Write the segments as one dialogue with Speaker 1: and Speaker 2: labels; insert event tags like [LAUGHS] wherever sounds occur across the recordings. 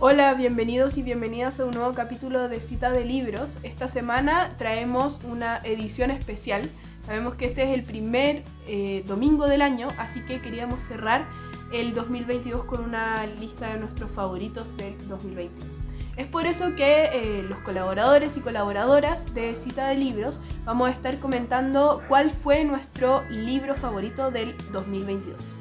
Speaker 1: Hola, bienvenidos y bienvenidas a un nuevo capítulo de Cita de Libros. Esta semana traemos una edición especial. Sabemos que este es el primer eh, domingo del año, así que queríamos cerrar el 2022 con una lista de nuestros favoritos del 2022. Es por eso que eh, los colaboradores y colaboradoras de Cita de Libros vamos a estar comentando cuál fue nuestro libro favorito del 2022.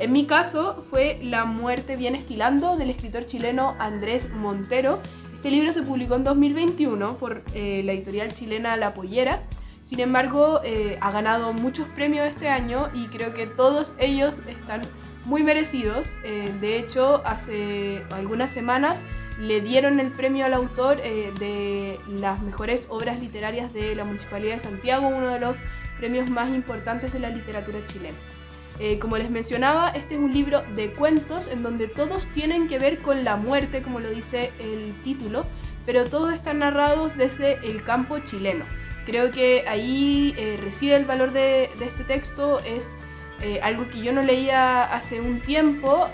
Speaker 1: En mi caso fue La muerte viene estilando del escritor chileno Andrés Montero. Este libro se publicó en 2021 por eh, la editorial chilena La Pollera. Sin embargo, eh, ha ganado muchos premios este año y creo que todos ellos están muy merecidos. Eh, de hecho, hace algunas semanas le dieron el premio al autor de las mejores obras literarias de la Municipalidad de Santiago, uno de los premios más importantes de la literatura chilena. Eh, como les mencionaba, este es un libro de cuentos en donde todos tienen que ver con la muerte, como lo dice el título, pero todos están narrados desde el campo chileno. Creo que ahí eh, reside el valor de, este texto, es eh, algo que yo no leía hace un tiempo,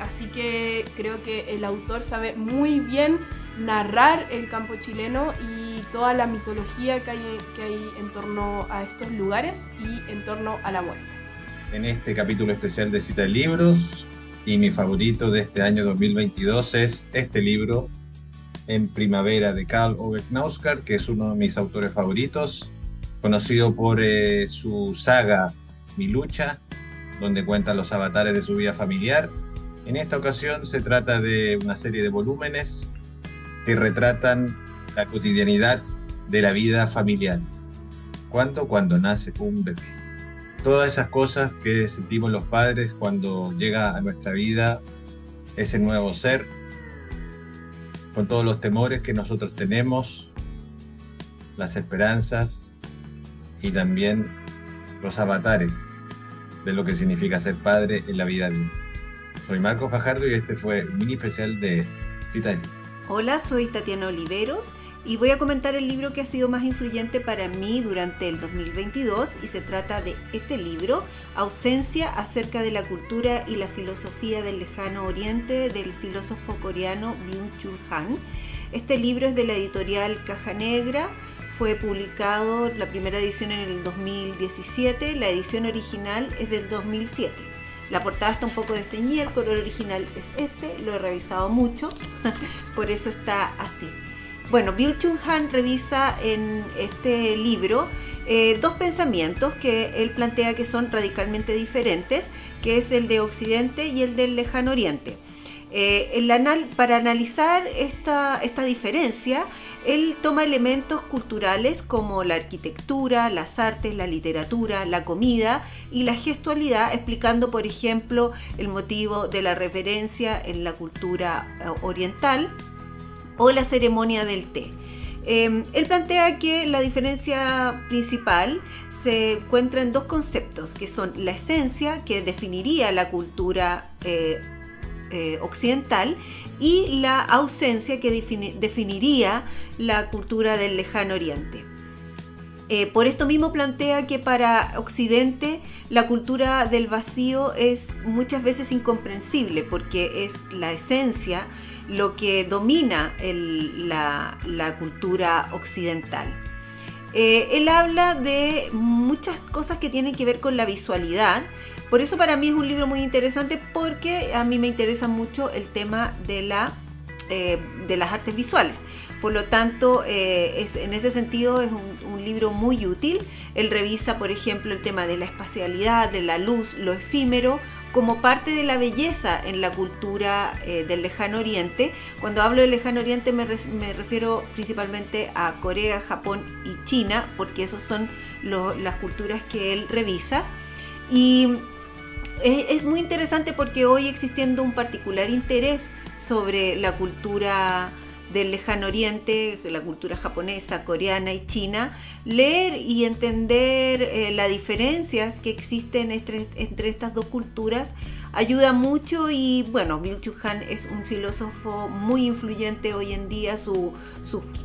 Speaker 1: así que creo que el autor sabe muy bien narrar el campo chileno y toda la mitología que hay, que hay en torno a estos lugares y en torno a la muerte
Speaker 2: en este capítulo especial de Cita de Libros y mi favorito de este año 2022 es este libro, En Primavera, de Karl Ove Knausgaard, que es uno de mis autores favoritos, conocido por eh, su saga Mi Lucha, donde cuenta los avatares de su vida familiar. En esta ocasión se trata de una serie de volúmenes que retratan la cotidianidad de la vida familiar. ¿Cuánto cuando nace un bebé? Todas esas cosas que sentimos los padres cuando llega a nuestra vida ese nuevo ser, con todos los temores que nosotros tenemos, las esperanzas y también los avatares de lo que significa ser padre en la vida Soy Marco Fajardo y este fue un mini especial de Cita.
Speaker 3: Hola, soy Tatiana Oliveros y voy a comentar el libro que ha sido más influyente para mí durante el 2022 y se trata de este libro, Ausencia acerca de la cultura y la filosofía del lejano oriente del filósofo coreano Byung-Chul Han. Este libro es de la editorial Caja Negra, fue publicado la primera edición en el 2017, la edición original es del 2007. La portada está un poco desteñida, el color original es este, lo he revisado mucho, [LAUGHS] por eso está así. Bueno, Byung-Chul Han revisa en este libro eh, dos pensamientos que él plantea que son radicalmente diferentes, que es el de Occidente y el del Lejano Oriente. Eh, para analizar esta, esta, diferencia, él toma elementos culturales como la arquitectura, las artes, la literatura, la comida y la gestualidad, explicando, por ejemplo, el motivo de la reverencia en la cultura eh, oriental o la ceremonia del té. Em, él plantea que la diferencia principal se encuentra en dos conceptos, que son la esencia, que definiría la cultura eh, eh, occidental, y la ausencia, que definiría la cultura del lejano oriente. Eh, por esto mismo plantea que para Occidente la cultura del vacío es muchas veces incomprensible porque es la esencia lo que domina la, cultura occidental. Eh, él habla de muchas cosas que tienen que ver con la visualidad. Por eso para mí es un libro muy interesante porque a mí me interesa mucho el tema de, eh, de las artes visuales. Por lo tanto, eh, es, en ese sentido es un, libro muy útil. Él revisa, por ejemplo, el tema de la espacialidad, de la luz, lo efímero, como parte de la belleza en la cultura eh, del lejano oriente. Cuando hablo del lejano oriente me, refiero principalmente a Corea, Japón y China, porque esas son las culturas que él revisa. Y es muy interesante porque hoy existiendo un particular interés sobre la cultura del lejano oriente, la cultura japonesa, coreana y china, leer y entender eh, las diferencias que existen entre, estas dos culturas ayuda mucho y bueno, Bill Han es un filósofo muy influyente hoy en día, sus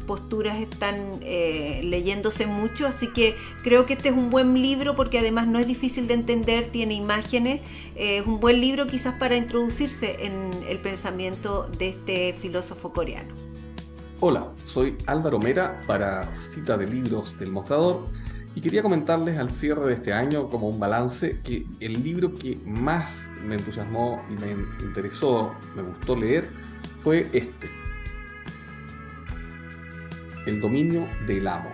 Speaker 3: posturas están eh, leyéndose mucho, así que creo que este es un buen libro porque además no es difícil de entender, tiene imágenes, eh, es un buen libro quizás para introducirse en el pensamiento de este filósofo coreano.
Speaker 4: Hola, soy Álvaro Mera para Cita de Libros del Mostrador y quería comentarles al cierre de este año como un balance que el libro que más me entusiasmó y me interesó, me gustó leer, fue este. El dominio del amo,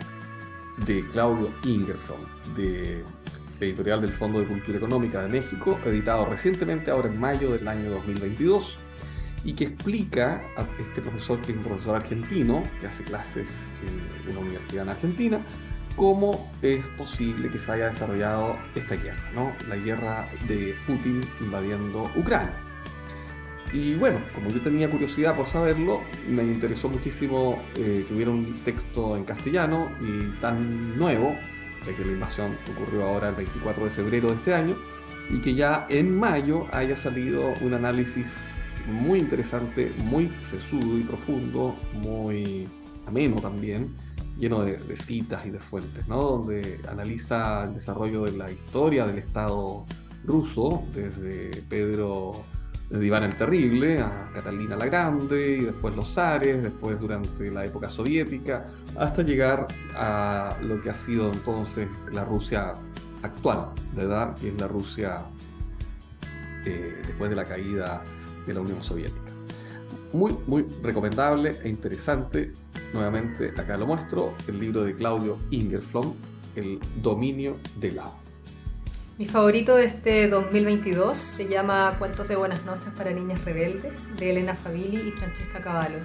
Speaker 4: de Claudio Ingersoll, de editorial del Fondo de Cultura Económica de México, editado recientemente ahora en mayo del año 2022 y que explica a este profesor, que es un profesor argentino, que hace clases en una universidad en Argentina, cómo es posible que se haya desarrollado esta guerra, ¿no? la guerra de Putin invadiendo Ucrania. Y bueno, como yo tenía curiosidad por saberlo, me interesó muchísimo eh, que hubiera un texto en castellano y tan nuevo, ya que la invasión ocurrió ahora el 24 de febrero de este año, y que ya en mayo haya salido un análisis muy interesante, muy sesudo y profundo, muy ameno también, lleno de, citas y de fuentes, ¿no? donde analiza el desarrollo de la historia del Estado ruso, desde Pedro de Iván el Terrible a Catalina la Grande y después los zares, después durante la época soviética, hasta llegar a lo que ha sido entonces la Rusia actual, ¿verdad? Que es la Rusia eh, después de la caída de la Unión Soviética. Muy, muy recomendable e interesante. Nuevamente, acá lo muestro, el libro de Claudio Ingerflom, El dominio del agua.
Speaker 5: Mi favorito de este 2022 se llama Cuentos de Buenas noches para Niñas Rebeldes, de Elena Fabili y Francesca Cavallo.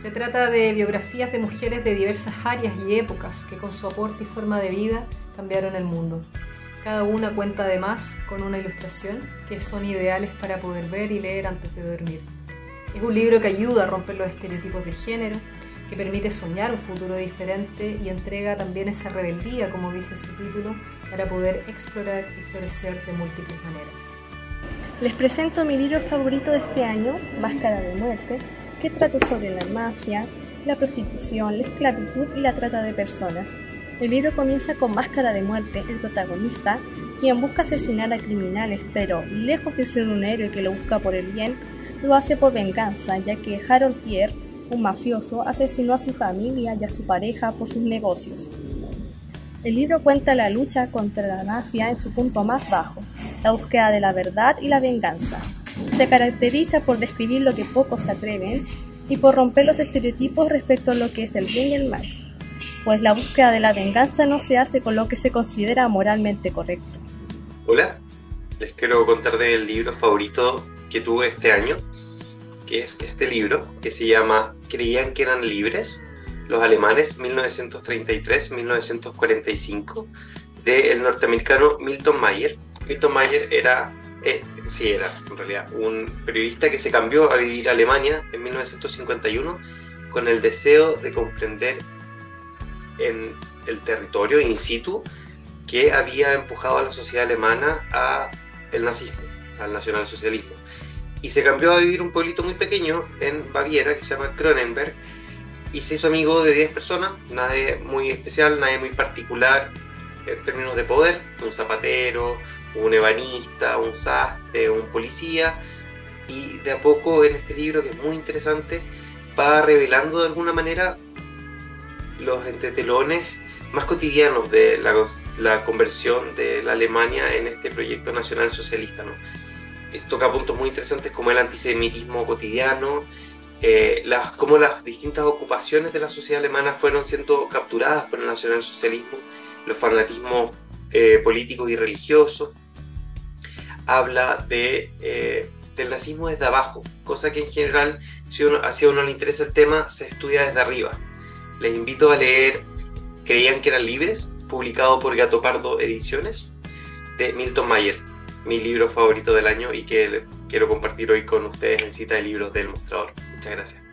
Speaker 5: Se trata de biografías de mujeres de diversas áreas y épocas que con su aporte y forma de vida cambiaron el mundo. Cada una cuenta además con una ilustración que son ideales para poder ver y leer antes de dormir. Es un libro que ayuda a romper los estereotipos de género, que permite soñar un futuro diferente y entrega también esa rebeldía, como dice su título, para poder explorar y florecer de múltiples maneras.
Speaker 6: Les presento mi libro favorito de este año, Máscara de Muerte, que trata sobre la mafia, la prostitución, la esclavitud y la trata de personas. El libro comienza con Máscara de Muerte, el protagonista, quien busca asesinar a criminales, pero lejos de ser un héroe que lo busca por el bien, lo hace por venganza, ya que Harold Pierre, un mafioso, asesinó a su familia y a su pareja por sus negocios. El libro cuenta la lucha contra la mafia en su punto más bajo, la búsqueda de la verdad y la venganza. Se caracteriza por describir lo que pocos se atreven y por romper los estereotipos respecto a lo que es el bien y el mal pues la búsqueda de la venganza no se hace con lo que se considera moralmente correcto.
Speaker 7: Hola, les quiero contar del libro favorito que tuve este año, que es este libro que se llama Creían que eran libres, los alemanes 1933-1945, del norteamericano Milton Mayer. Milton Mayer era, eh, sí era en realidad, un periodista que se cambió a vivir a Alemania en 1951 con el deseo de comprender en el territorio in situ que había empujado a la sociedad alemana a el nazismo, al nacionalsocialismo. Y se cambió a vivir un pueblito muy pequeño en Baviera que se llama Kronenberg y se hizo amigo de 10 personas, nadie muy especial, nadie muy particular en términos de poder, un zapatero, un ebanista, un sastre, un policía, y de a poco en este libro que es muy interesante va revelando de alguna manera los entretelones más cotidianos de la, conversión de la Alemania en este proyecto nacional socialista. ¿no? Eh, toca puntos muy interesantes como el antisemitismo cotidiano, eh, las, cómo las distintas ocupaciones de la sociedad alemana fueron siendo capturadas por el nacionalsocialismo, los fanatismos eh, políticos y religiosos. Habla de, del nazismo desde abajo, cosa que en general, si, uno, si a uno le interesa el tema, se estudia desde arriba les invito a leer Creían que eran libres, publicado por Gato Pardo Ediciones, de Milton Mayer, mi libro favorito del año y que quiero compartir hoy con ustedes en cita de libros del mostrador. Muchas gracias.